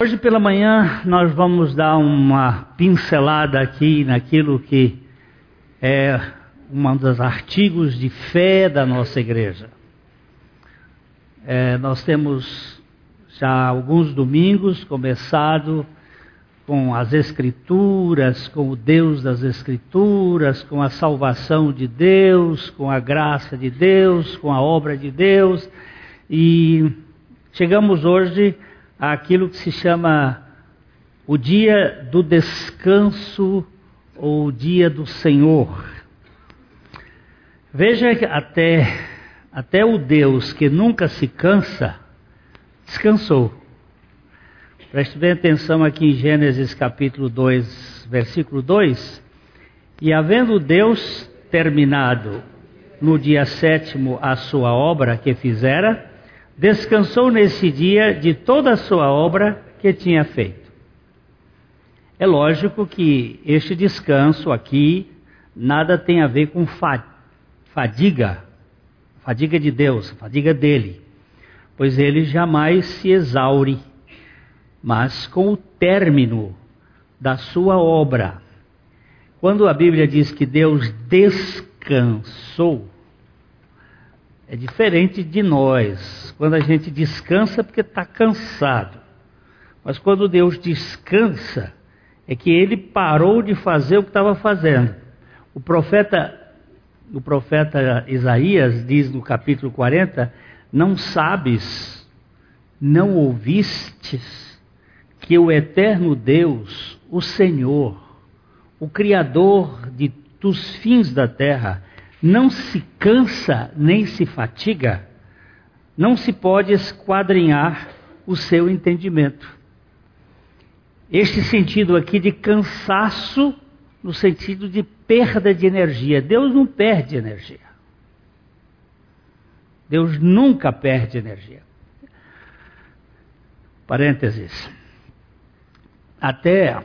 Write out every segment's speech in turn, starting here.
Hoje pela manhã nós vamos dar uma pincelada aqui naquilo que é um dos artigos de fé da nossa igreja. É, nós temos já alguns domingos começado com as Escrituras, com o Deus das Escrituras, com a salvação de Deus, com a graça de Deus, com a obra de Deus, e chegamos hoje àquilo que se chama o dia do descanso ou o dia do Senhor. Veja que até, até o Deus que nunca se cansa, descansou. Preste bem atenção aqui em Gênesis capítulo 2, versículo 2. E havendo Deus terminado no dia sétimo a sua obra que fizera, descansou nesse dia de toda a sua obra que tinha feito. É lógico que este descanso aqui nada tem a ver com fadiga, fadiga de Deus, fadiga dele, pois ele jamais se exaure mas com o término da sua obra. Quando a Bíblia diz que Deus descansou, é diferente de nós. Quando a gente descansa porque está cansado. Mas quando Deus descansa, é que ele parou de fazer o que estava fazendo. O profeta, o profeta Isaías diz no capítulo 40: Não sabes, não ouvistes que o eterno Deus, o Senhor, o Criador de, dos fins da terra, não se cansa nem se fatiga, não se pode esquadrinhar o seu entendimento. Este sentido aqui de cansaço, no sentido de perda de energia. Deus não perde energia. Deus nunca perde energia. Parênteses. Até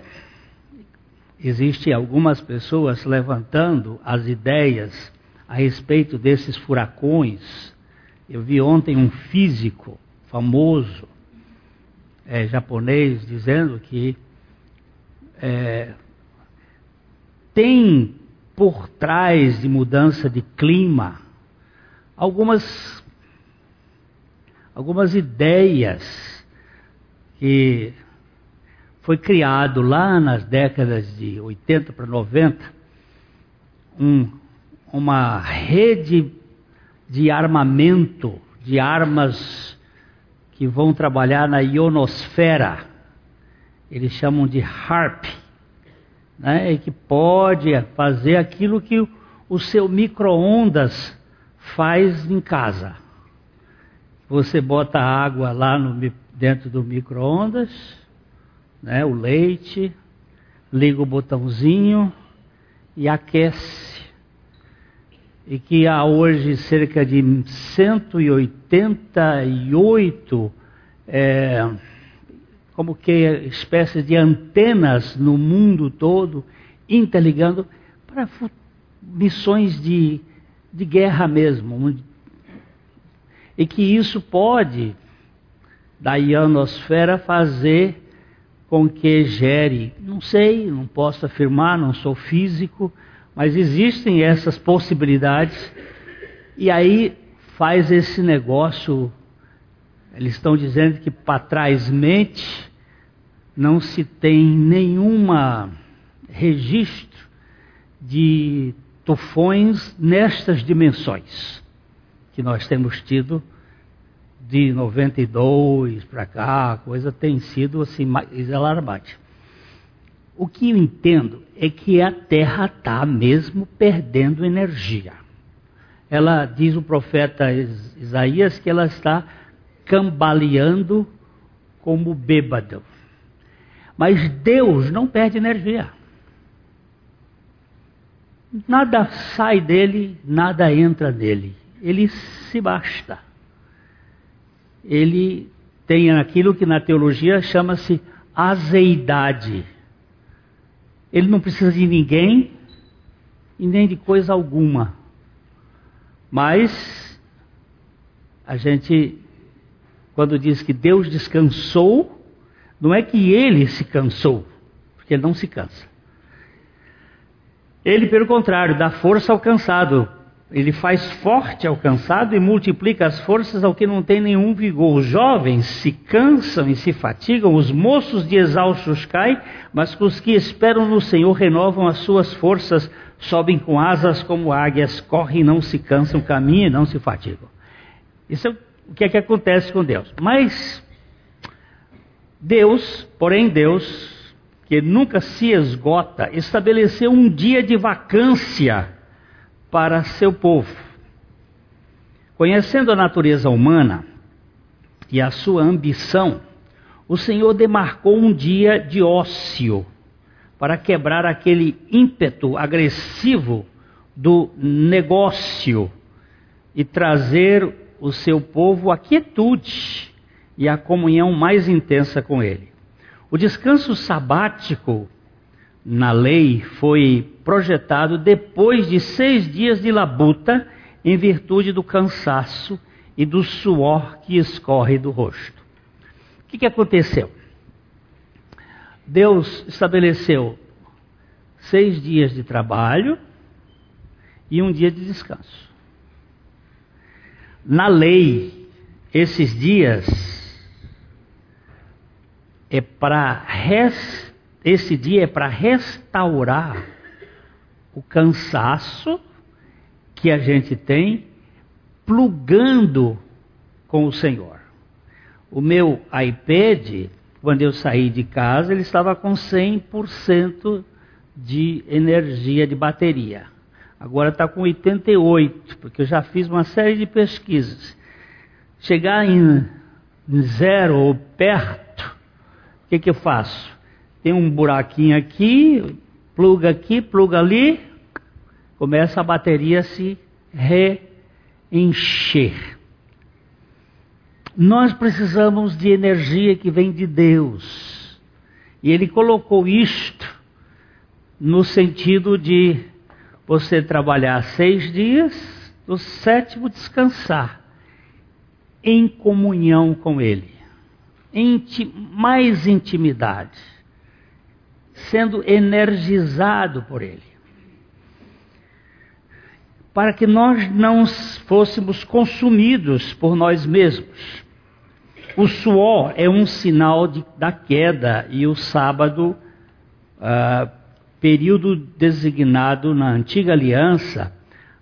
existem algumas pessoas levantando as ideias a respeito desses furacões. Eu vi ontem um físico famoso é, japonês dizendo que é, tem por trás de mudança de clima algumas algumas ideias que foi criado lá nas décadas de 80 para 90 um, uma rede de armamento, de armas que vão trabalhar na ionosfera. Eles chamam de HARP, né? E que pode fazer aquilo que o, seu micro-ondas faz em casa. Você bota água lá no, dentro do micro-ondas né, o leite, liga o botãozinho e aquece. E que há hoje cerca de 188 é, como que espécies de antenas no mundo todo, interligando para missões de, de guerra mesmo. E que isso pode, da ionosfera, fazer com que gere. Não sei, não posso afirmar, não sou físico, mas existem essas possibilidades. E aí faz esse negócio. Eles estão dizendo que para trás mente não se tem nenhuma registro de tufões nestas dimensões que nós temos tido de 92 para cá, a coisa tem sido assim mais alarmante. O que eu entendo é que a Terra está mesmo perdendo energia. Ela diz o profeta Isaías que ela está cambaleando como bêbado. Mas Deus não perde energia. Nada sai dele, nada entra nele. Ele se basta ele tem aquilo que na teologia chama-se azeidade. Ele não precisa de ninguém e nem de coisa alguma. Mas a gente, quando diz que Deus descansou, Não é que ele se cansou, porque ele não se cansa. Ele, pelo contrário, dá força ao cansado. Ele faz forte ao cansado e multiplica as forças ao que não tem nenhum vigor. Os jovens se cansam e se fatigam, os moços de exaustos caem, mas os que esperam no Senhor renovam as suas forças, sobem com asas como águias, correm e não se cansam, caminham e não se fatigam. Isso é o que é que acontece com Deus. Mas Deus, porém Deus, que nunca se esgota, estabeleceu um dia de vacância para seu povo. Conhecendo a natureza humana e a sua ambição, o Senhor demarcou um dia de ócio para quebrar aquele ímpeto agressivo do negócio e trazer o seu povo à quietude e à comunhão mais intensa com ele. O descanso sabático na lei foi projetado depois de seis dias de labuta, em virtude do cansaço e do suor que escorre do rosto. O que, que aconteceu? Deus estabeleceu seis dias de trabalho e um dia de descanso. Na lei, esses dias é para esse dia é para restaurar o cansaço que a gente tem plugando com o Senhor. O meu iPad, quando eu saí de casa, ele estava com 100% de energia de bateria. Agora está com 88, porque eu já fiz uma série de pesquisas. Chegar em zero ou perto que, que eu faço? Tem um buraquinho aqui, pluga aqui, pluga ali, começa a bateria a se reencher. Nós precisamos de energia que vem de Deus. E Ele colocou isto no sentido de você trabalhar seis dias, no sétimo descansar, em comunhão com Ele mais intimidade, sendo energizado por Ele. Para que nós não fôssemos consumidos por nós mesmos. O suor é um sinal de, da queda e o sábado, uh, período designado na antiga aliança,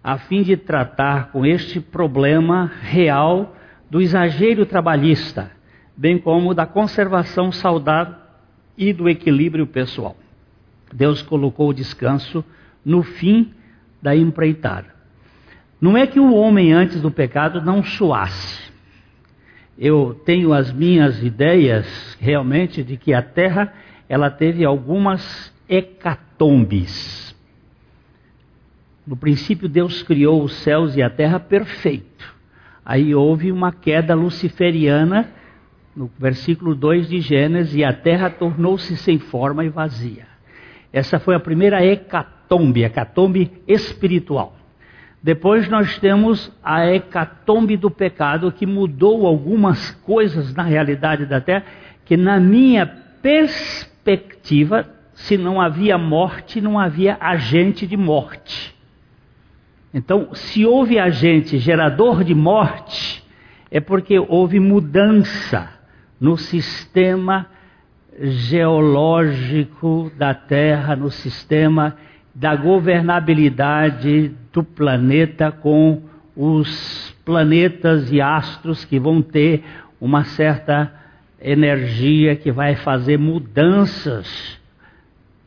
a fim de tratar com este problema real do exagero trabalhista bem como da conservação saudável e do equilíbrio pessoal. Deus colocou o descanso no fim da empreitada. Não é que o homem antes do pecado não suasse. Eu tenho as minhas ideias realmente de que a terra ela teve algumas hecatombes. No princípio Deus criou os céus e a terra perfeito. Aí houve uma queda luciferiana no versículo 2 de Gênesis, e a terra tornou-se sem forma e vazia. Essa foi a primeira hecatombe, hecatombe espiritual. Depois nós temos a hecatombe do pecado, que mudou algumas coisas na realidade da terra, que na minha perspectiva, se não havia morte, não havia agente de morte. Então, se houve agente gerador de morte, é porque houve mudança no sistema geológico da Terra, no sistema da governabilidade do planeta com os planetas e astros que vão ter uma certa energia que vai fazer mudanças,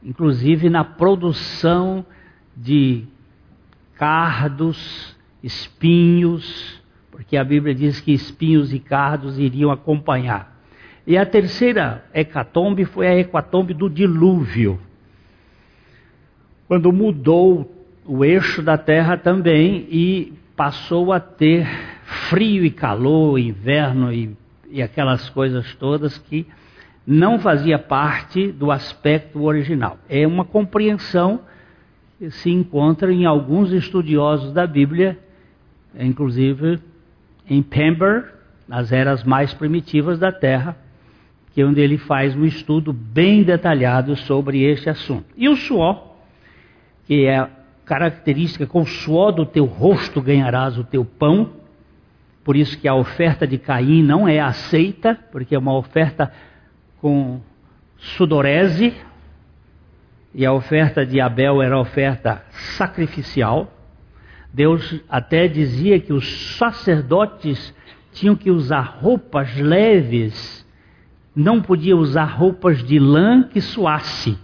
inclusive na produção de cardos, espinhos, porque a Bíblia diz que espinhos e cardos iriam acompanhar. E a terceira hecatombe foi a hecatombe do dilúvio, quando mudou o eixo da terra também e passou a ter frio e calor, inverno e, e aquelas coisas todas que não fazia parte do aspecto original. É uma compreensão que se encontra em alguns estudiosos da Bíblia, inclusive em Pember, nas eras mais primitivas da Terra, que é onde ele faz um estudo bem detalhado sobre este assunto. E o suor, que é a característica, com o suor do teu rosto ganharás o teu pão, por isso que a oferta de Caim não é aceita, porque é uma oferta com sudorese, e a oferta de Abel era oferta sacrificial. Deus até dizia que os sacerdotes tinham que usar roupas leves, não podia usar roupas de lã que suasse,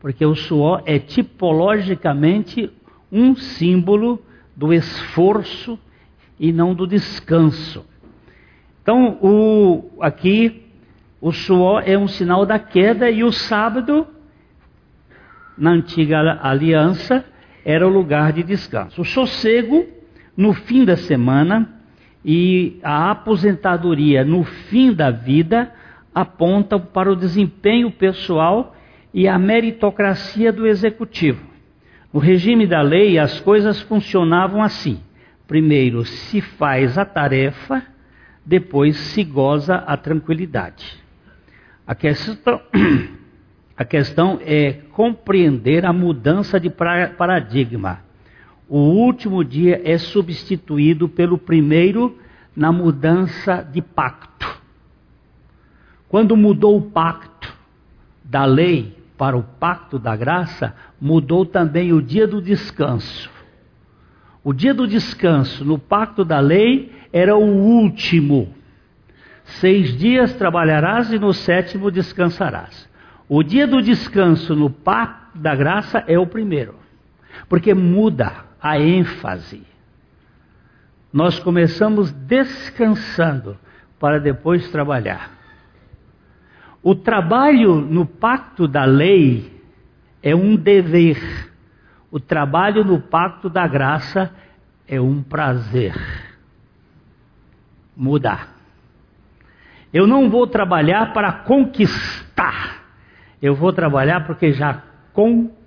porque o suor é tipologicamente um símbolo do esforço e não do descanso. Então, o, aqui, o suor é um sinal da queda e o sábado na antiga aliança, era o lugar de descanso. O sossego no fim da semana e a aposentadoria no fim da vida apontam para o desempenho pessoal e a meritocracia do executivo. No regime da lei, as coisas funcionavam assim: primeiro se faz a tarefa, depois se goza a tranquilidade. A questão A questão é compreender a mudança de paradigma. O último dia é substituído pelo primeiro na mudança de pacto. Quando mudou o pacto da lei para o pacto da graça, mudou também o dia do descanso. O dia do descanso no pacto da lei era o último. Seis dias trabalharás e no sétimo descansarás. O dia do descanso no pacto da graça é o primeiro, porque muda a ênfase. Nós começamos descansando para depois trabalhar. O trabalho no pacto da lei é um dever. O trabalho no pacto da graça é um prazer. Mudar. Eu não vou trabalhar para conquistar eu vou trabalhar porque já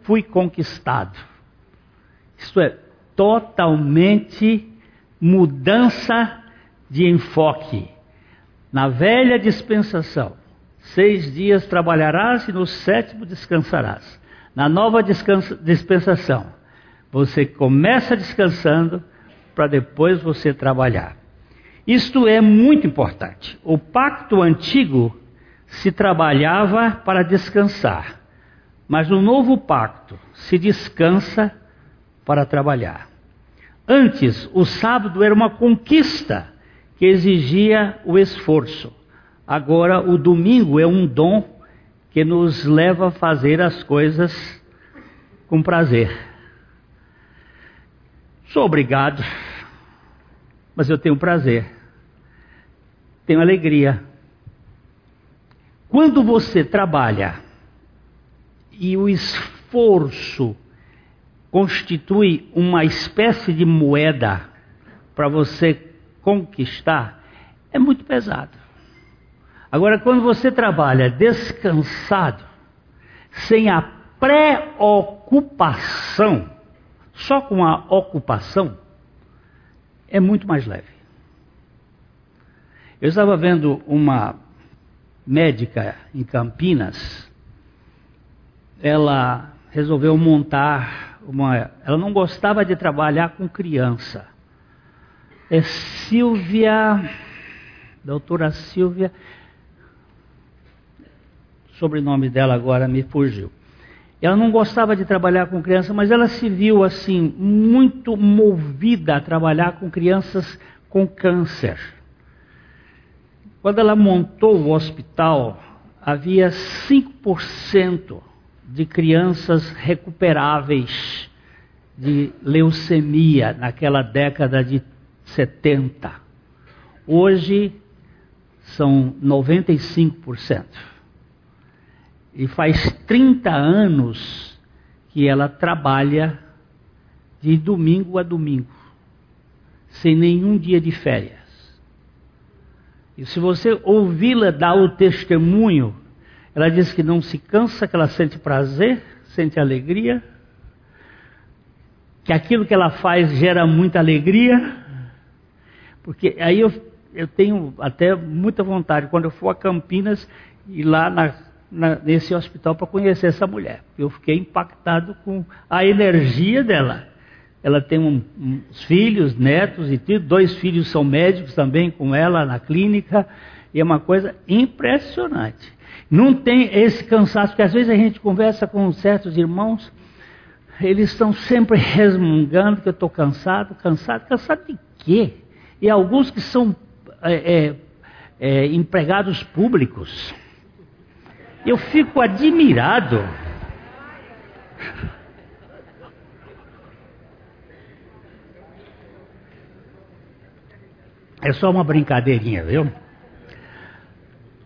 fui conquistado. Isto é totalmente mudança de enfoque. Na velha dispensação, seis dias trabalharás e no sétimo descansarás. Na nova dispensação, você começa descansando para depois você trabalhar. Isto é muito importante. O pacto antigo se trabalhava para descansar, mas no novo pacto se descansa para trabalhar. Antes, o sábado era uma conquista que exigia o esforço. Agora, o domingo é um dom que nos leva a fazer as coisas com prazer. Sou obrigado, mas eu tenho prazer, tenho alegria quando você trabalha e o esforço constitui uma espécie de moeda para você conquistar, é muito pesado. Agora, quando você trabalha descansado, sem a preocupação, só com a ocupação, é muito mais leve. Eu estava vendo uma médica em Campinas, ela resolveu montar uma. Ela não gostava de trabalhar com criança. É Silvia, doutora Silvia, sobrenome dela agora me fugiu. Ela não gostava de trabalhar com criança, mas ela se viu assim muito movida a trabalhar com crianças com câncer. Quando ela montou o hospital, havia 5% de crianças recuperáveis de leucemia naquela década de 70. Hoje são 95%. E faz 30 anos que ela trabalha de domingo a domingo, sem nenhum dia de férias. E se você ouvi-la dar o testemunho, ela diz que não se cansa, que ela sente prazer, sente alegria, que aquilo que ela faz gera muita alegria, porque aí eu, eu tenho até muita vontade, quando eu for a Campinas, ir lá na, na, nesse hospital para conhecer essa mulher. Eu fiquei impactado com a energia dela. Ela tem um, uns filhos, netos e tudo. Dois filhos são médicos também com ela na clínica. E é uma coisa impressionante. Não tem esse cansaço, porque às vezes a gente conversa com certos irmãos, eles estão sempre resmungando que eu estou cansado, cansado, cansado de quê? E alguns que são é, é, é, empregados públicos. Eu fico admirado. É só uma brincadeirinha, viu?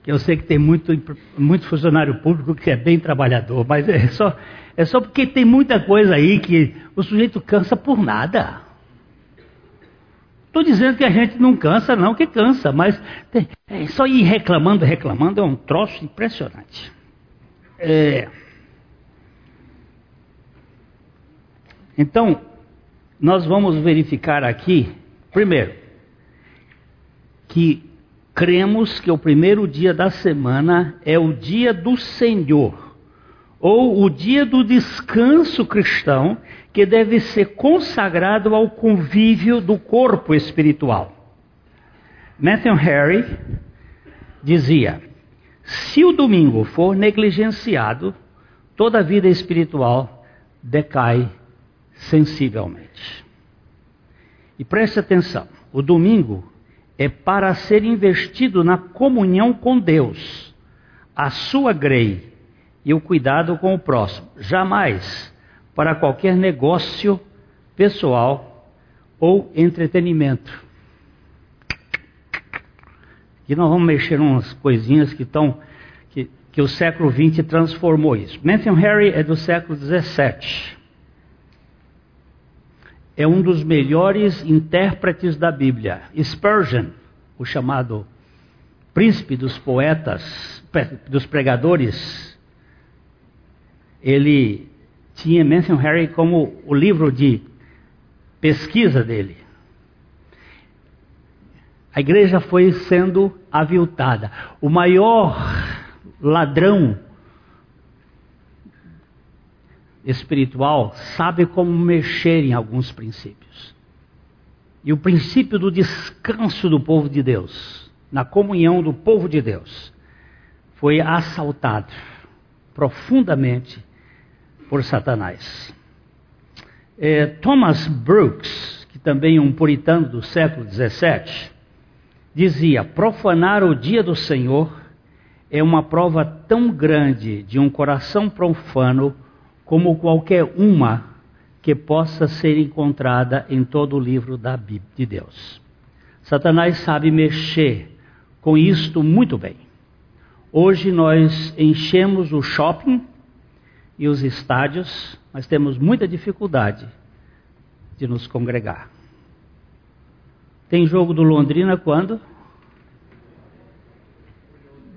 Eu sei que tem muito, muito funcionário público que é bem trabalhador, mas é só, é só porque tem muita coisa aí que o sujeito cansa por nada. Estou dizendo que a gente não cansa, não, que cansa, mas tem, é só ir reclamando, reclamando é um troço impressionante. É... Então, nós vamos verificar aqui, primeiro, que cremos que o primeiro dia da semana é o dia do Senhor, ou o dia do descanso cristão, que deve ser consagrado ao convívio do corpo espiritual. Matthew Harry dizia: se o domingo for negligenciado, toda a vida espiritual decai sensivelmente. E preste atenção: o domingo é para ser investido na comunhão com Deus, a sua grei e o cuidado com o próximo. Jamais para qualquer negócio pessoal ou entretenimento. Aqui nós vamos mexer umas coisinhas que estão que, que o século XX transformou isso. Matthew Harry é do século XVII é um dos melhores intérpretes da Bíblia. Spurgeon, o chamado príncipe dos poetas, dos pregadores, ele tinha Matthew Harry como o livro de pesquisa dele. A igreja foi sendo aviltada. O maior ladrão espiritual sabe como mexer em alguns princípios. E o princípio do descanso do povo de Deus, na comunhão do povo de Deus, foi assaltado profundamente por Satanás. É, Thomas Brooks, que também é um puritano do século XVII, dizia: profanar o dia do Senhor é uma prova tão grande de um coração profano como qualquer uma que possa ser encontrada em todo o livro da Bíblia de Deus. Satanás sabe mexer com isto muito bem. Hoje nós enchemos o shopping e os estádios, mas temos muita dificuldade de nos congregar. Tem jogo do Londrina quando?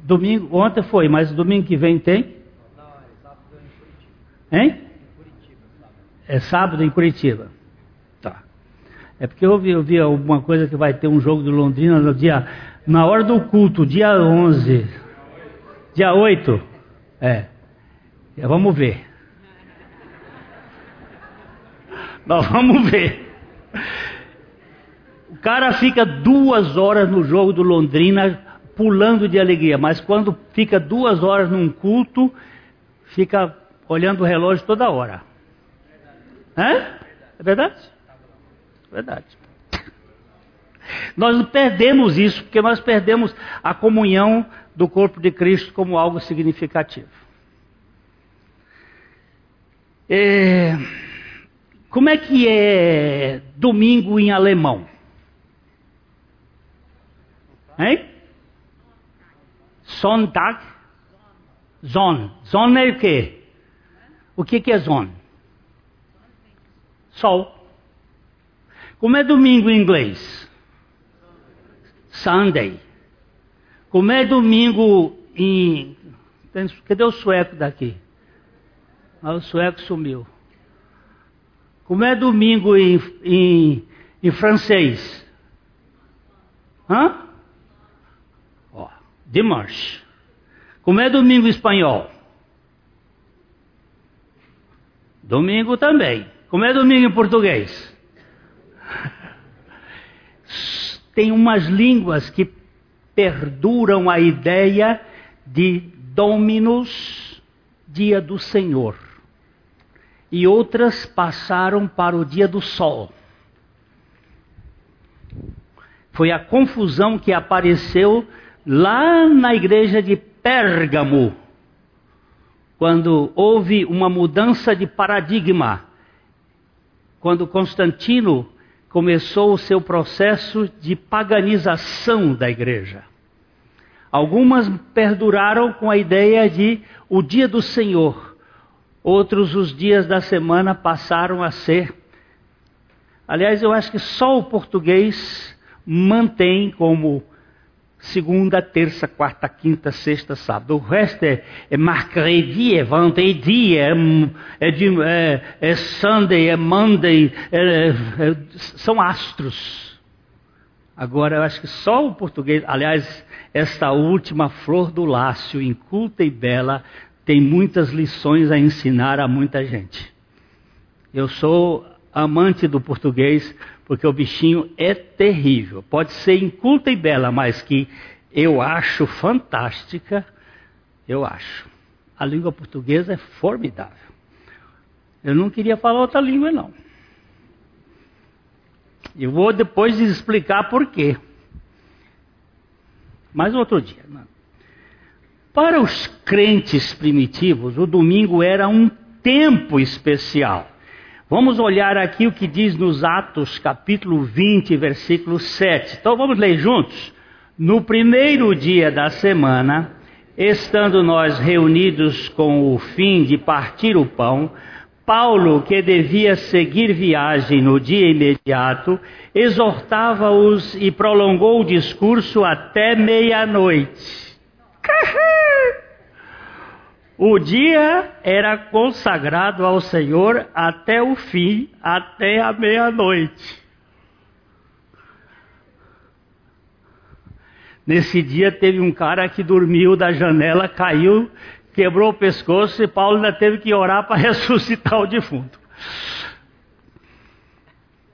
Domingo, ontem foi, mas domingo que vem tem? Hein? É sábado em Curitiba. Tá. É porque eu vi, eu vi alguma coisa que vai ter um jogo do Londrina no dia, na hora do culto, dia 11. Dia 8. É. Vamos ver. Nós vamos ver. O cara fica duas horas no jogo do Londrina pulando de alegria, mas quando fica duas horas num culto, fica olhando o relógio toda hora. Hã? É verdade? Verdade. Nós perdemos isso porque nós perdemos a comunhão do corpo de Cristo como algo significativo. É... Como é que é domingo em alemão? Hein? Sonntag? Zon. Zon é o quê? O que, que é zone? Sol. Como é domingo em inglês? Sunday. Como é domingo em. Cadê o sueco daqui? Ah, o sueco sumiu. Como é domingo em, em, em francês? Hã? Ó, dimanche. Como é domingo espanhol? Domingo também. Como é domingo em português? Tem umas línguas que perduram a ideia de Dominus, dia do Senhor. E outras passaram para o dia do sol. Foi a confusão que apareceu lá na igreja de Pérgamo, quando houve uma mudança de paradigma, quando Constantino começou o seu processo de paganização da igreja. Algumas perduraram com a ideia de o dia do Senhor, outros os dias da semana passaram a ser. Aliás, eu acho que só o português mantém como segunda, terça, quarta, quinta, sexta, sábado. O resto é, é mercredi, é vendredi, é, é, é, é Sunday, é Monday, é, é, são astros. Agora, eu acho que só o português, aliás, esta última flor do lácio, inculta e bela, tem muitas lições a ensinar a muita gente. Eu sou amante do português porque o bichinho é terrível. Pode ser inculta e bela, mas que eu acho fantástica, eu acho. A língua portuguesa é formidável. Eu não queria falar outra língua, não. Eu vou depois explicar por quê. Mas outro dia. Não. Para os crentes primitivos, o domingo era um tempo especial. Vamos olhar aqui o que diz nos Atos, capítulo 20, versículo 7. Então vamos ler juntos? No primeiro dia da semana, estando nós reunidos com o fim de partir o pão, Paulo, que devia seguir viagem no dia imediato, exortava-os e prolongou o discurso até meia-noite. O dia era consagrado ao Senhor até o fim, até a meia-noite. Nesse dia teve um cara que dormiu da janela, caiu, quebrou o pescoço e Paulo ainda teve que orar para ressuscitar o defunto.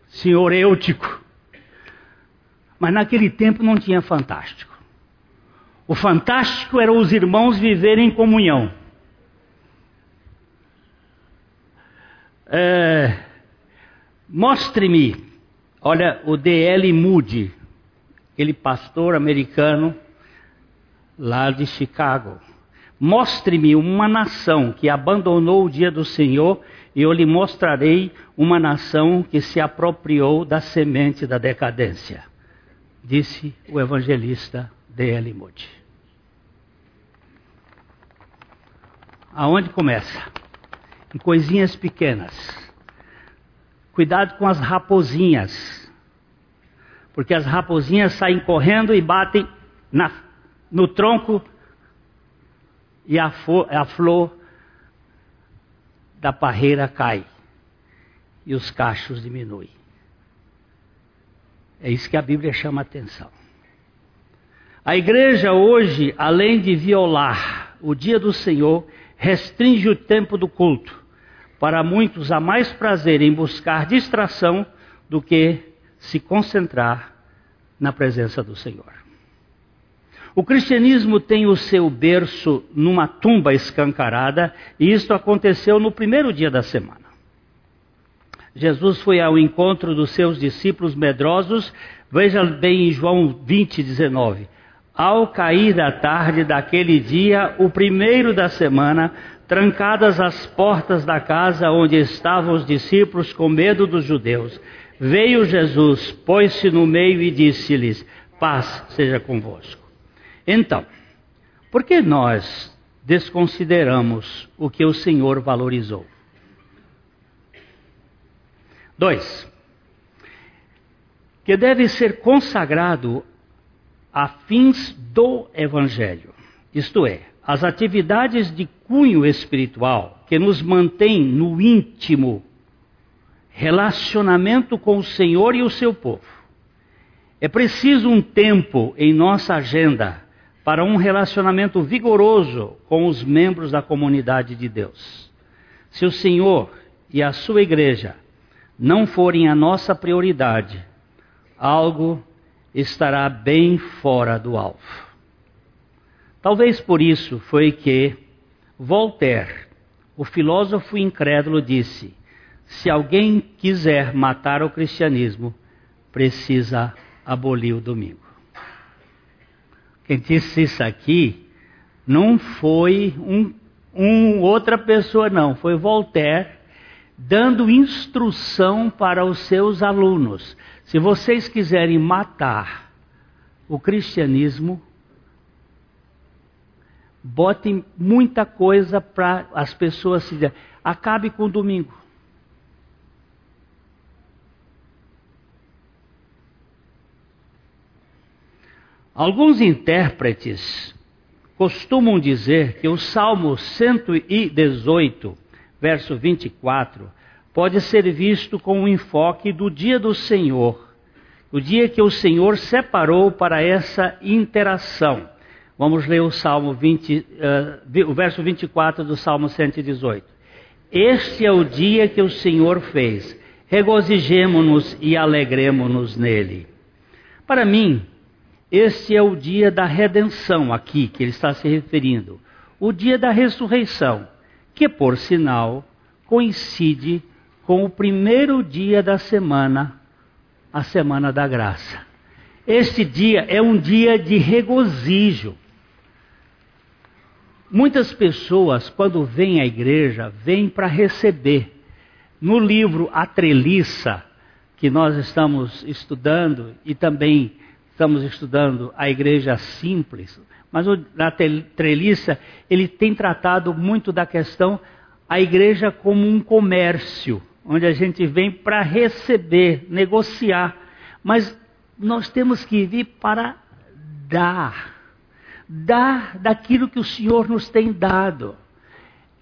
Senhor Eutico. Mas naquele tempo não tinha fantástico. O fantástico era os irmãos viverem em comunhão. É, Mostre-me, olha, o D.L. Moody, aquele pastor americano lá de Chicago. Mostre-me uma nação que abandonou o dia do Senhor, e eu lhe mostrarei uma nação que se apropriou da semente da decadência, disse o evangelista D.L. Moody. Aonde começa? Em coisinhas pequenas. Cuidado com as raposinhas, porque as raposinhas saem correndo e batem na, no tronco e a, a flor da parreira cai e os cachos diminuem. É isso que a Bíblia chama a atenção. A igreja hoje, além de violar o dia do Senhor, restringe o tempo do culto. Para muitos há mais prazer em buscar distração do que se concentrar na presença do Senhor. O cristianismo tem o seu berço numa tumba escancarada, e isto aconteceu no primeiro dia da semana. Jesus foi ao encontro dos seus discípulos medrosos, veja bem em João 20, 19. Ao cair da tarde daquele dia, o primeiro da semana, trancadas as portas da casa onde estavam os discípulos com medo dos judeus, veio Jesus, pôs-se no meio e disse-lhes: Paz seja convosco. Então, por que nós desconsideramos o que o Senhor valorizou? Dois, que deve ser consagrado a fins do Evangelho, isto é, as atividades de cunho espiritual que nos mantém no íntimo relacionamento com o Senhor e o seu povo. É preciso um tempo em nossa agenda para um relacionamento vigoroso com os membros da comunidade de Deus. Se o Senhor e a sua igreja não forem a nossa prioridade, algo estará bem fora do alvo. Talvez por isso foi que Voltaire, o filósofo incrédulo, disse: se alguém quiser matar o cristianismo, precisa abolir o domingo. Quem disse isso aqui não foi um, um outra pessoa, não, foi Voltaire dando instrução para os seus alunos. Se vocês quiserem matar o cristianismo, botem muita coisa para as pessoas se acabe com o domingo. Alguns intérpretes costumam dizer que o Salmo 118, verso 24, pode ser visto com o enfoque do dia do Senhor, o dia que o Senhor separou para essa interação. Vamos ler o Salmo 20, uh, o verso 24 do Salmo 118. Este é o dia que o Senhor fez. Regozijemo-nos e alegremo-nos nele. Para mim, este é o dia da redenção aqui que ele está se referindo. O dia da ressurreição, que por sinal coincide com o primeiro dia da semana, a semana da graça. Este dia é um dia de regozijo. Muitas pessoas, quando vêm à igreja, vêm para receber. No livro A Treliça, que nós estamos estudando, e também estamos estudando a igreja simples, mas na treliça ele tem tratado muito da questão a igreja como um comércio, onde a gente vem para receber, negociar, mas nós temos que vir para dar, dar daquilo que o Senhor nos tem dado,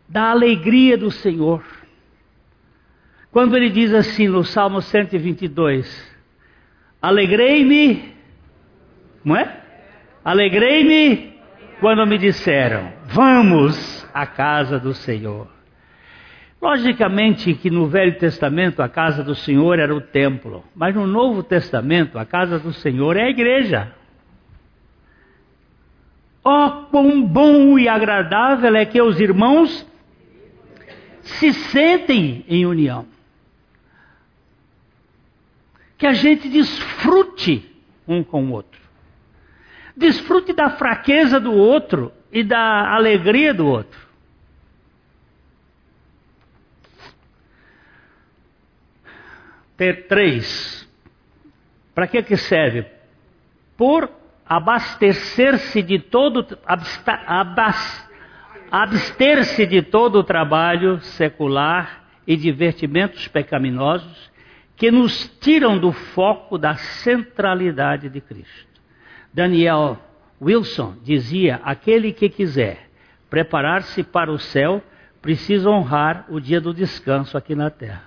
da alegria do Senhor. Quando ele diz assim no Salmo 122, alegrei-me não é? Alegrei-me quando me disseram: Vamos à casa do Senhor. Logicamente que no Velho Testamento a casa do Senhor era o templo, mas no Novo Testamento a casa do Senhor é a igreja. Oh, quão bom e agradável é que os irmãos se sentem em união. Que a gente desfrute um com o outro. Desfrute da fraqueza do outro e da alegria do outro. Ter três. Para que que serve? Por abastecer-se de todo abster-se de todo o trabalho secular e divertimentos pecaminosos que nos tiram do foco da centralidade de Cristo. Daniel Wilson dizia: aquele que quiser preparar-se para o céu precisa honrar o dia do descanso aqui na terra.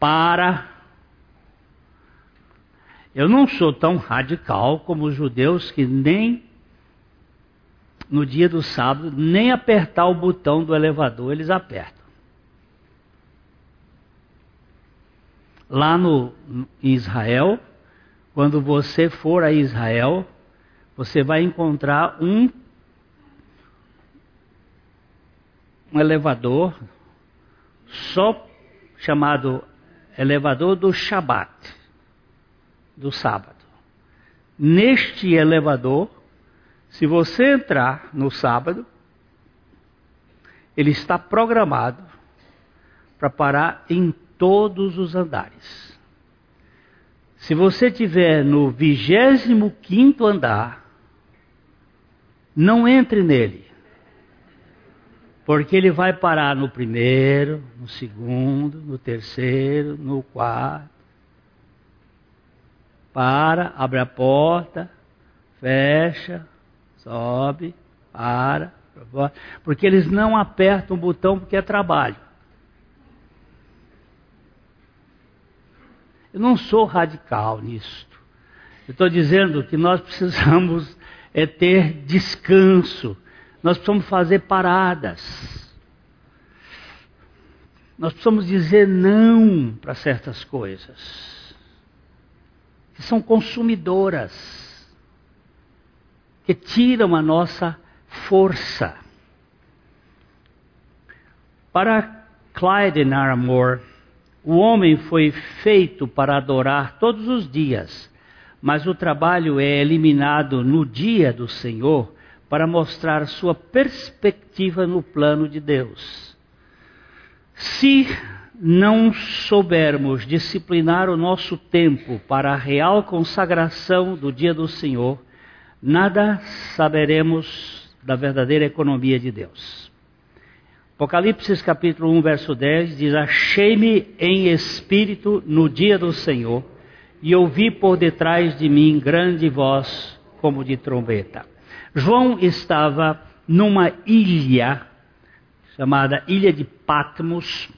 Para. Eu não sou tão radical como os judeus que nem no dia do sábado, nem apertar o botão do elevador eles apertam. Lá no, em Israel, quando você for a Israel, você vai encontrar um, um elevador só chamado elevador do Shabat, do sábado. Neste elevador, se você entrar no sábado, ele está programado para parar em todos os andares. Se você tiver no 25 andar, não entre nele. Porque ele vai parar no primeiro, no segundo, no terceiro, no quarto. Para, abre a porta, fecha, sobe, para, porque eles não apertam o botão porque é trabalho. Eu não sou radical nisto. Eu estou dizendo que nós precisamos é ter descanso. Nós precisamos fazer paradas. Nós precisamos dizer não para certas coisas que são consumidoras, que tiram a nossa força. Para Clyde Naramore, o homem foi feito para adorar todos os dias, mas o trabalho é eliminado no dia do Senhor para mostrar sua perspectiva no plano de Deus. Se não soubermos disciplinar o nosso tempo para a real consagração do dia do Senhor, nada saberemos da verdadeira economia de Deus. Apocalipse capítulo 1, verso 10 diz: Achei-me em espírito no dia do Senhor, e ouvi por detrás de mim grande voz como de trombeta. João estava numa ilha chamada Ilha de Patmos.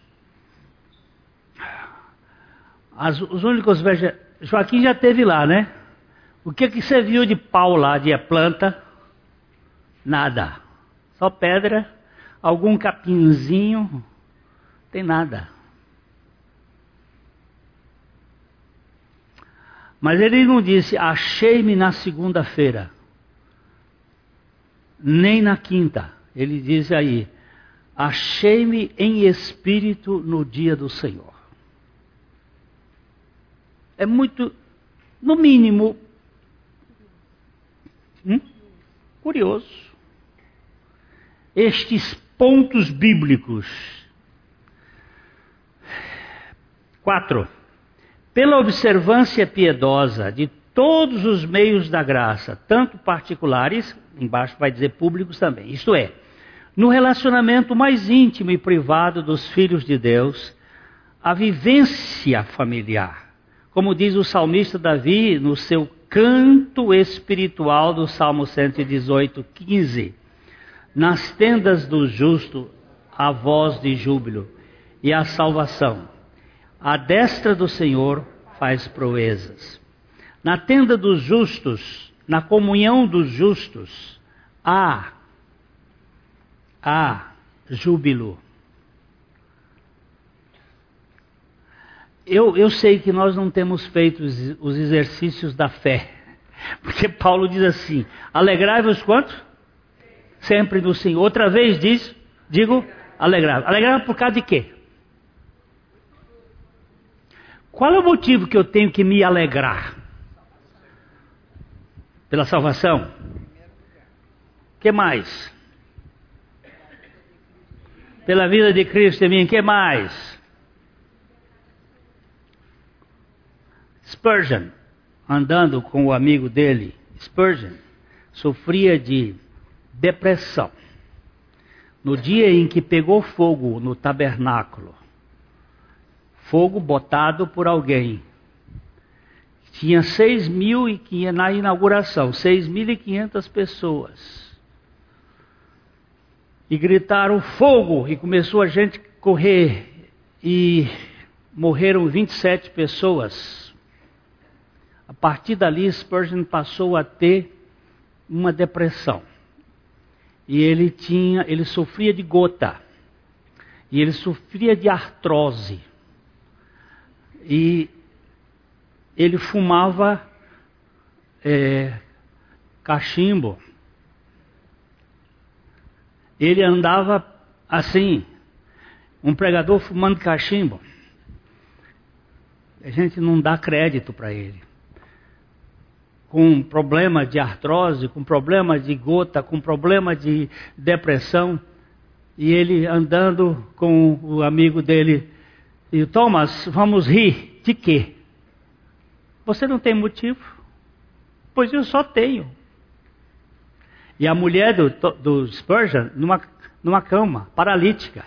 As, os únicos veja, Joaquim já teve lá, né? O que que você viu de pau lá, de planta? Nada. Só pedra algum capinzinho, tem nada. Mas ele não disse, achei-me na segunda-feira, nem na quinta. Ele diz aí, achei-me em espírito no dia do Senhor. É muito, no mínimo, hum? curioso. Estes pontos bíblicos. Quatro. Pela observância piedosa de todos os meios da graça, tanto particulares, embaixo vai dizer públicos também, isto é, no relacionamento mais íntimo e privado dos filhos de Deus, a vivência familiar. Como diz o salmista Davi no seu canto espiritual do Salmo 118, 15. Nas tendas do justo a voz de júbilo e a salvação. A destra do Senhor faz proezas. Na tenda dos justos, na comunhão dos justos, há, há júbilo. Eu, eu sei que nós não temos feito os, os exercícios da fé, porque Paulo diz assim: alegrai-vos quanto? Sempre no Senhor. Outra vez diz, digo, alegrar. Alegrar por causa de quê? Qual é o motivo que eu tenho que me alegrar? Pela salvação? Que mais? Pela vida de Cristo em mim, que mais? Spurgeon, andando com o amigo dele, Spurgeon, sofria de depressão. No dia em que pegou fogo no tabernáculo, fogo botado por alguém, tinha seis mil e na inauguração, seis mil e quinhentas pessoas. E gritaram fogo e começou a gente correr e morreram 27 pessoas. A partir dali, Spurgeon passou a ter uma depressão e ele tinha, ele sofria de gota e ele sofria de artrose e ele fumava é, cachimbo. Ele andava assim, um pregador fumando cachimbo. A gente não dá crédito para ele com problema de artrose, com problema de gota, com problema de depressão, e ele andando com o amigo dele, e Thomas, vamos rir, de quê? Você não tem motivo? Pois eu só tenho. E a mulher do, do Spurgeon, numa, numa cama, paralítica.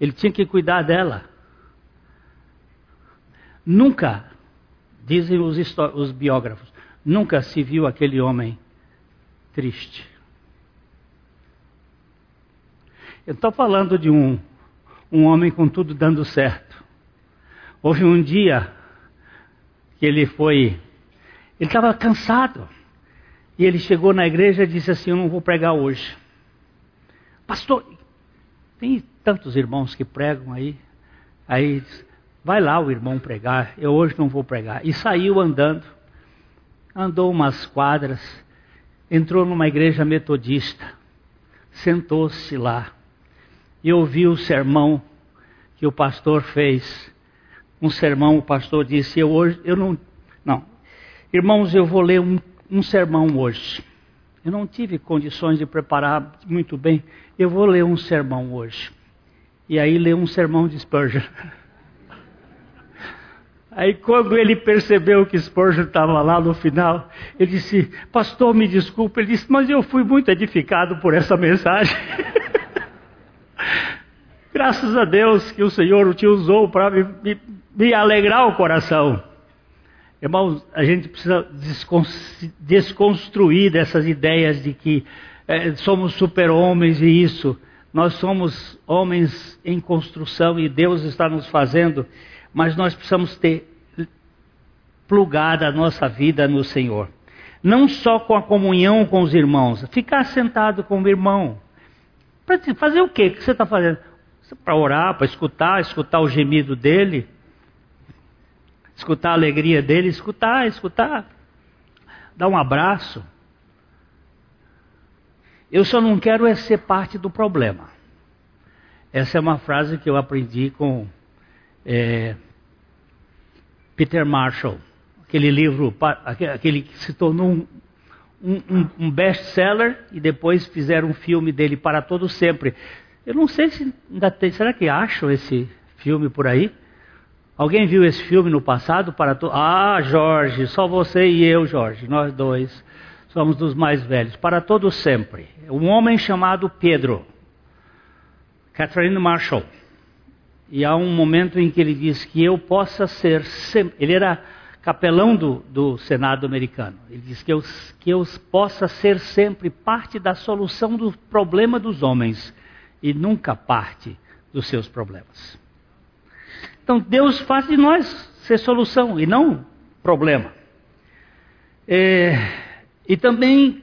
Ele tinha que cuidar dela. Nunca, dizem os, os biógrafos, Nunca se viu aquele homem triste. Eu estou falando de um, um homem com tudo dando certo. Houve um dia que ele foi. Ele estava cansado. E ele chegou na igreja e disse assim: Eu não vou pregar hoje. Pastor, tem tantos irmãos que pregam aí. Aí vai lá o irmão pregar, eu hoje não vou pregar. E saiu andando, andou umas quadras, entrou numa igreja metodista, sentou-se lá e ouviu o sermão que o pastor fez. Um sermão, o pastor disse: Eu hoje, eu não, não, irmãos, eu vou ler um, um sermão hoje. Eu não tive condições de preparar muito bem. Eu vou ler um sermão hoje. E aí leu um sermão de Spurgeon. Aí quando ele percebeu que Spurgeon estava lá no final, ele disse, pastor, me desculpe. Ele disse, mas eu fui muito edificado por essa mensagem. Graças a Deus que o Senhor te usou para me, me, me, alegrar o coração. Irmãos, a gente precisa desconstruir dessas ideias de que é, somos super-homens e isso. Nós somos homens em construção e Deus está nos fazendo, mas nós precisamos ter plugada a nossa vida no Senhor. Não só com a comunhão com os irmãos, ficar sentado com o irmão. Para fazer o quê? O que você está fazendo? Para orar, para escutar, escutar o gemido dele, escutar a alegria dele, escutar, escutar, dar um abraço. Eu só não quero é ser parte do problema. Essa é uma frase que eu aprendi com é, Peter Marshall, aquele livro, aquele que se tornou um, um, um best-seller e depois fizeram um filme dele para todo sempre. Eu não sei se ainda tem, será que acham esse filme por aí? Alguém viu esse filme no passado para to... Ah, Jorge, só você e eu, Jorge, nós dois somos dos mais velhos, para todo sempre. Um homem chamado Pedro, Catherine Marshall. E há um momento em que ele diz que eu possa ser, ele era capelão do, do Senado americano. Ele diz que eu, que eu possa ser sempre parte da solução do problema dos homens e nunca parte dos seus problemas. Então Deus faz de nós ser solução e não problema. É, e também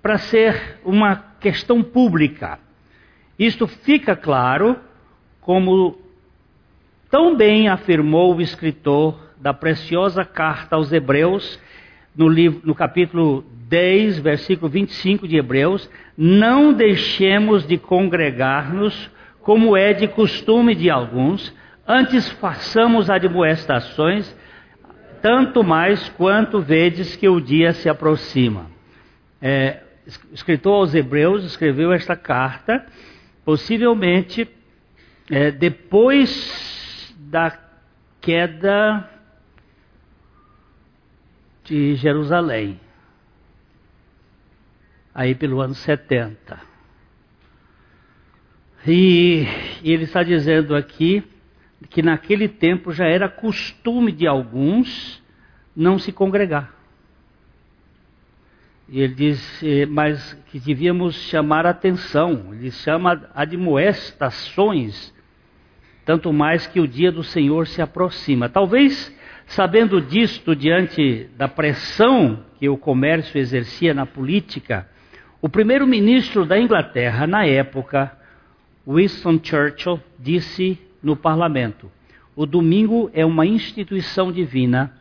para ser uma questão pública. Isto fica claro como tão bem afirmou o escritor da preciosa carta aos Hebreus, no, livro, no capítulo 10, versículo 25 de Hebreus, não deixemos de congregar-nos, como é de costume de alguns, antes façamos admoestações, tanto mais quanto vedes que o dia se aproxima. É, o escritor aos Hebreus escreveu esta carta, possivelmente é, depois da queda de Jerusalém, aí pelo ano 70. E, e ele está dizendo aqui que naquele tempo já era costume de alguns não se congregar. E ele diz, eh, mas que devíamos chamar atenção, ele chama admoestações, tanto mais que o dia do Senhor se aproxima. Talvez Sabendo disto, diante da pressão que o comércio exercia na política, o primeiro-ministro da Inglaterra, na época, Winston Churchill, disse no parlamento: O domingo é uma instituição divina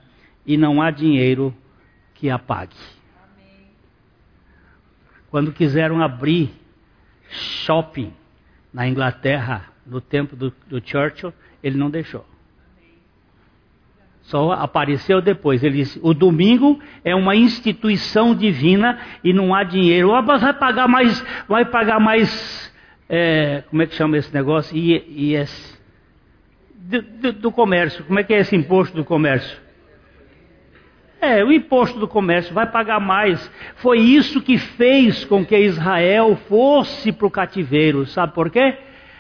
e não há dinheiro que a pague. Quando quiseram abrir shopping na Inglaterra no tempo do, do Churchill, ele não deixou. Só apareceu depois. Ele disse: o domingo é uma instituição divina e não há dinheiro. Ah, mas vai pagar mais, vai pagar mais. É, como é que chama esse negócio? I, IS, do, do, do comércio. Como é que é esse imposto do comércio? É, o imposto do comércio vai pagar mais. Foi isso que fez com que Israel fosse para o cativeiro. Sabe por quê?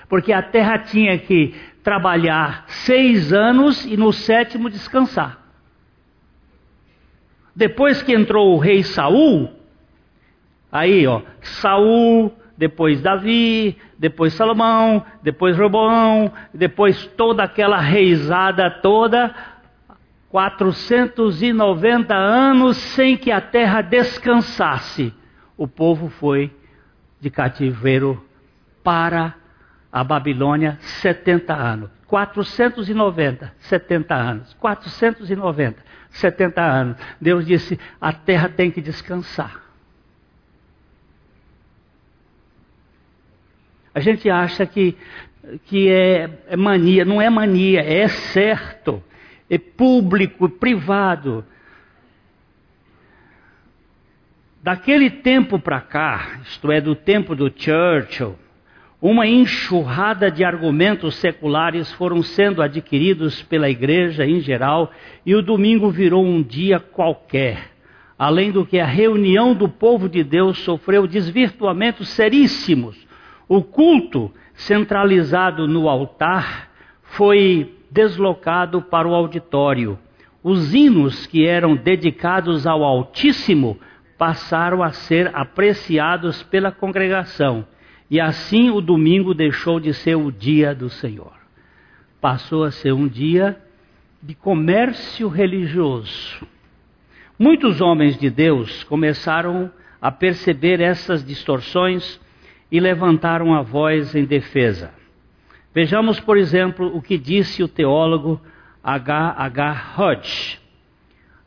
Porque a terra tinha que trabalhar seis anos e no sétimo descansar. Depois que entrou o rei Saul, aí ó, Saul, depois Davi, depois Salomão, depois Roboão, depois toda aquela reisada toda, 490 anos sem que a terra descansasse. O povo foi de cativeiro para a Babilônia 70 anos. 490, 70 anos. 490, 70 anos. Deus disse: a terra tem que descansar. A gente acha que, que é, é mania, não é mania, é certo, é público, privado. Daquele tempo para cá, isto é, do tempo do Churchill, uma enxurrada de argumentos seculares foram sendo adquiridos pela igreja em geral e o domingo virou um dia qualquer. Além do que a reunião do povo de Deus sofreu desvirtuamentos seríssimos. O culto, centralizado no altar, foi deslocado para o auditório. Os hinos que eram dedicados ao Altíssimo passaram a ser apreciados pela congregação. E assim o domingo deixou de ser o dia do Senhor. Passou a ser um dia de comércio religioso. Muitos homens de Deus começaram a perceber essas distorções e levantaram a voz em defesa. Vejamos, por exemplo, o que disse o teólogo H. H. Hodge.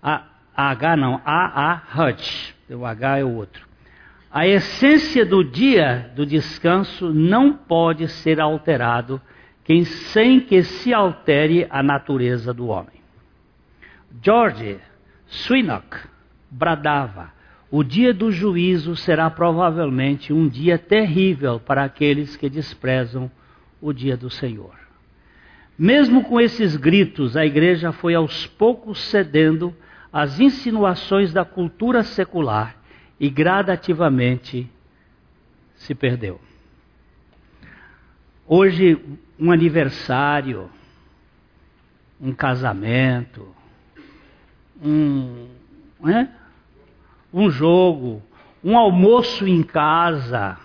A, H não, A. A. Hodge. O H é o outro. A essência do dia do descanso não pode ser alterado sem que se altere a natureza do homem. George Swinock bradava: o dia do juízo será provavelmente um dia terrível para aqueles que desprezam o dia do Senhor. Mesmo com esses gritos, a igreja foi aos poucos cedendo às insinuações da cultura secular e gradativamente se perdeu. Hoje, um aniversário, um casamento, um. Né? um jogo, um almoço em casa,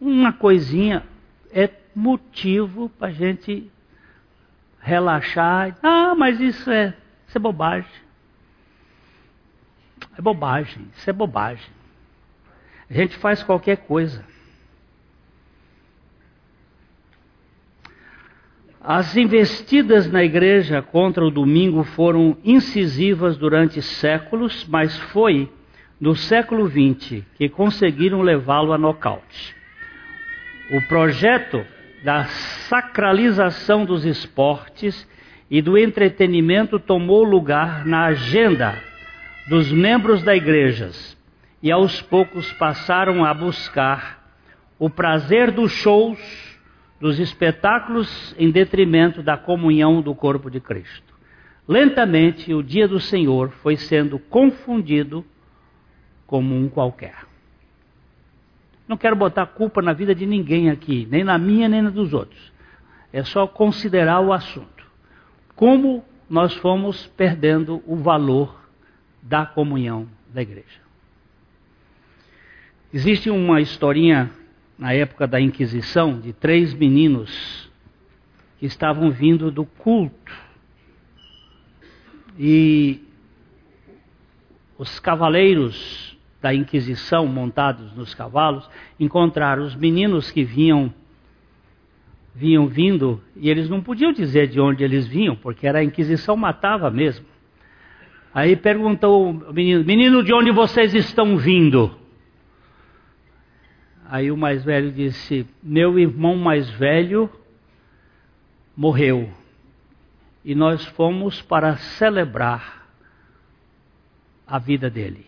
uma coisinha, é motivo para a gente relaxar. Ah, mas isso é, isso é bobagem. É bobagem, isso é bobagem. A gente faz qualquer coisa. As investidas na igreja contra o domingo foram incisivas durante séculos, mas foi no século XX que conseguiram levá-lo a nocaute. O projeto da sacralização dos esportes e do entretenimento tomou lugar na agenda dos membros da igrejas e aos poucos passaram a buscar o prazer dos shows, dos espetáculos em detrimento da comunhão do corpo de Cristo. Lentamente, o dia do Senhor foi sendo confundido como um qualquer. Não quero botar culpa na vida de ninguém aqui, nem na minha nem na dos outros. É só considerar o assunto. Como nós fomos perdendo o valor da comunhão da igreja. Existe uma historinha na época da Inquisição de três meninos que estavam vindo do culto. E os cavaleiros da Inquisição montados nos cavalos, encontraram os meninos que vinham vinham vindo e eles não podiam dizer de onde eles vinham, porque era a Inquisição matava mesmo. Aí perguntou o menino: Menino, de onde vocês estão vindo? Aí o mais velho disse: Meu irmão mais velho morreu e nós fomos para celebrar a vida dele.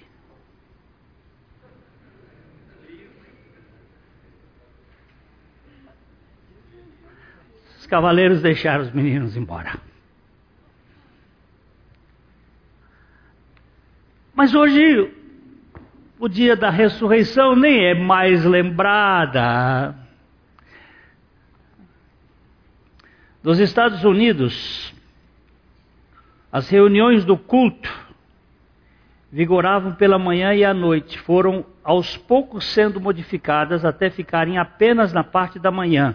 Os cavaleiros deixaram os meninos embora. Mas hoje, o dia da ressurreição nem é mais lembrada. Nos Estados Unidos, as reuniões do culto vigoravam pela manhã e à noite, foram aos poucos sendo modificadas até ficarem apenas na parte da manhã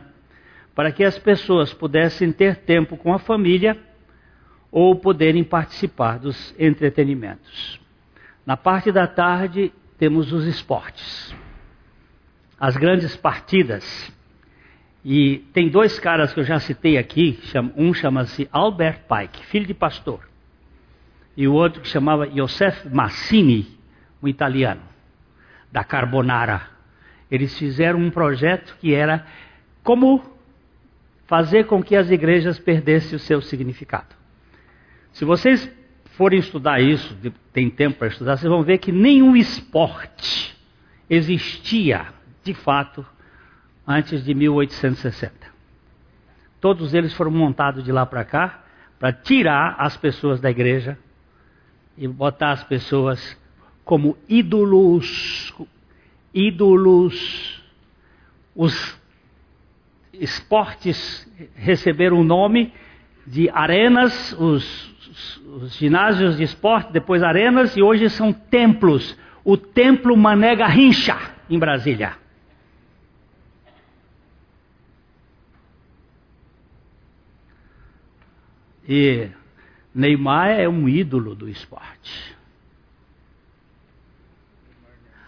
para que as pessoas pudessem ter tempo com a família, ou poderem participar dos entretenimentos. Na parte da tarde temos os esportes, as grandes partidas. E tem dois caras que eu já citei aqui, um chama-se Albert Pike, filho de pastor, e o outro que chamava Joseph Massini, um italiano, da Carbonara. Eles fizeram um projeto que era como fazer com que as igrejas perdessem o seu significado. Se vocês forem estudar isso, tem tempo para estudar, vocês vão ver que nenhum esporte existia, de fato, antes de 1860. Todos eles foram montados de lá para cá para tirar as pessoas da igreja e botar as pessoas como ídolos, ídolos. Os esportes receberam o nome de arenas, os, os, ginásios de esporte, depois arenas, e hoje são templos. O templo Mané Garrincha, em Brasília. E Neymar é um ídolo do esporte.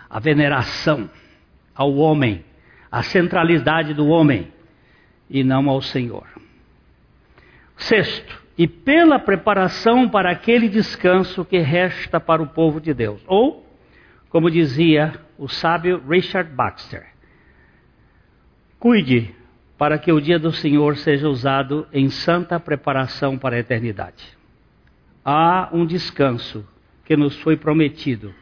A veneração ao homem, a centralidade do homem e não ao Senhor. Sexto, e pela preparação para aquele descanso que resta para o povo de Deus. Ou, como dizia o sábio Richard Baxter, cuide para que o dia do Senhor seja usado em santa preparação para a eternidade. Há um descanso que nos foi prometido.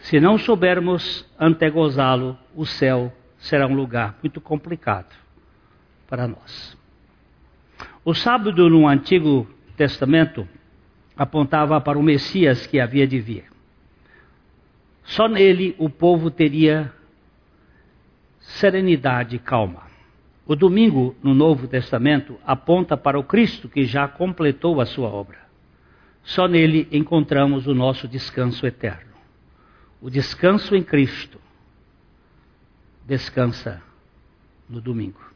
Se não soubermos antegozá-lo, o céu será um lugar muito complicado para nós. O sábado no Antigo Testamento apontava para o Messias que havia de vir. Só nele o povo teria serenidade e calma. O domingo no Novo Testamento aponta para o Cristo que já completou a sua obra. Só nele encontramos o nosso descanso eterno. O descanso em Cristo descansa no domingo.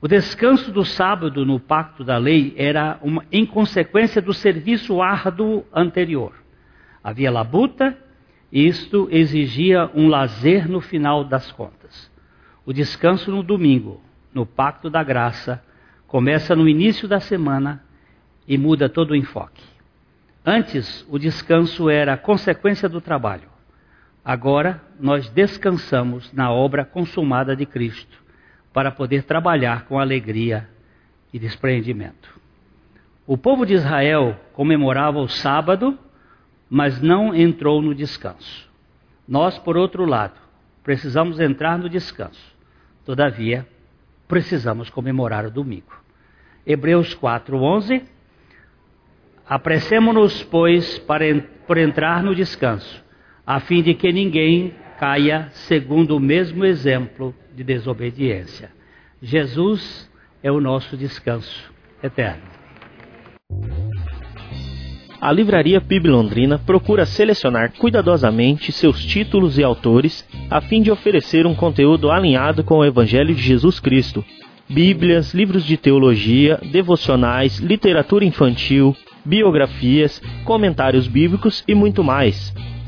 O descanso do sábado no pacto da lei era uma inconsequência do serviço árduo anterior. Havia labuta e isto exigia um lazer no final das contas. O descanso no domingo, no pacto da graça, começa no início da semana e muda todo o enfoque. Antes, o descanso era consequência do trabalho. Agora, nós descansamos na obra consumada de Cristo para poder trabalhar com alegria e despreendimento. O povo de Israel comemorava o sábado, mas não entrou no descanso. Nós, por outro lado, precisamos entrar no descanso. Todavia, precisamos comemorar o domingo. Hebreus 4:11 Apressemo-nos, pois, para por entrar no descanso, a fim de que ninguém caia segundo o mesmo exemplo de desobediência. Jesus é o nosso descanso eterno. A Livraria PIB Londrina procura selecionar cuidadosamente seus títulos e autores a fim de oferecer um conteúdo alinhado com o Evangelho de Jesus Cristo. Bíblias, livros de teologia, devocionais, literatura infantil, biografias, comentários bíblicos e muito mais.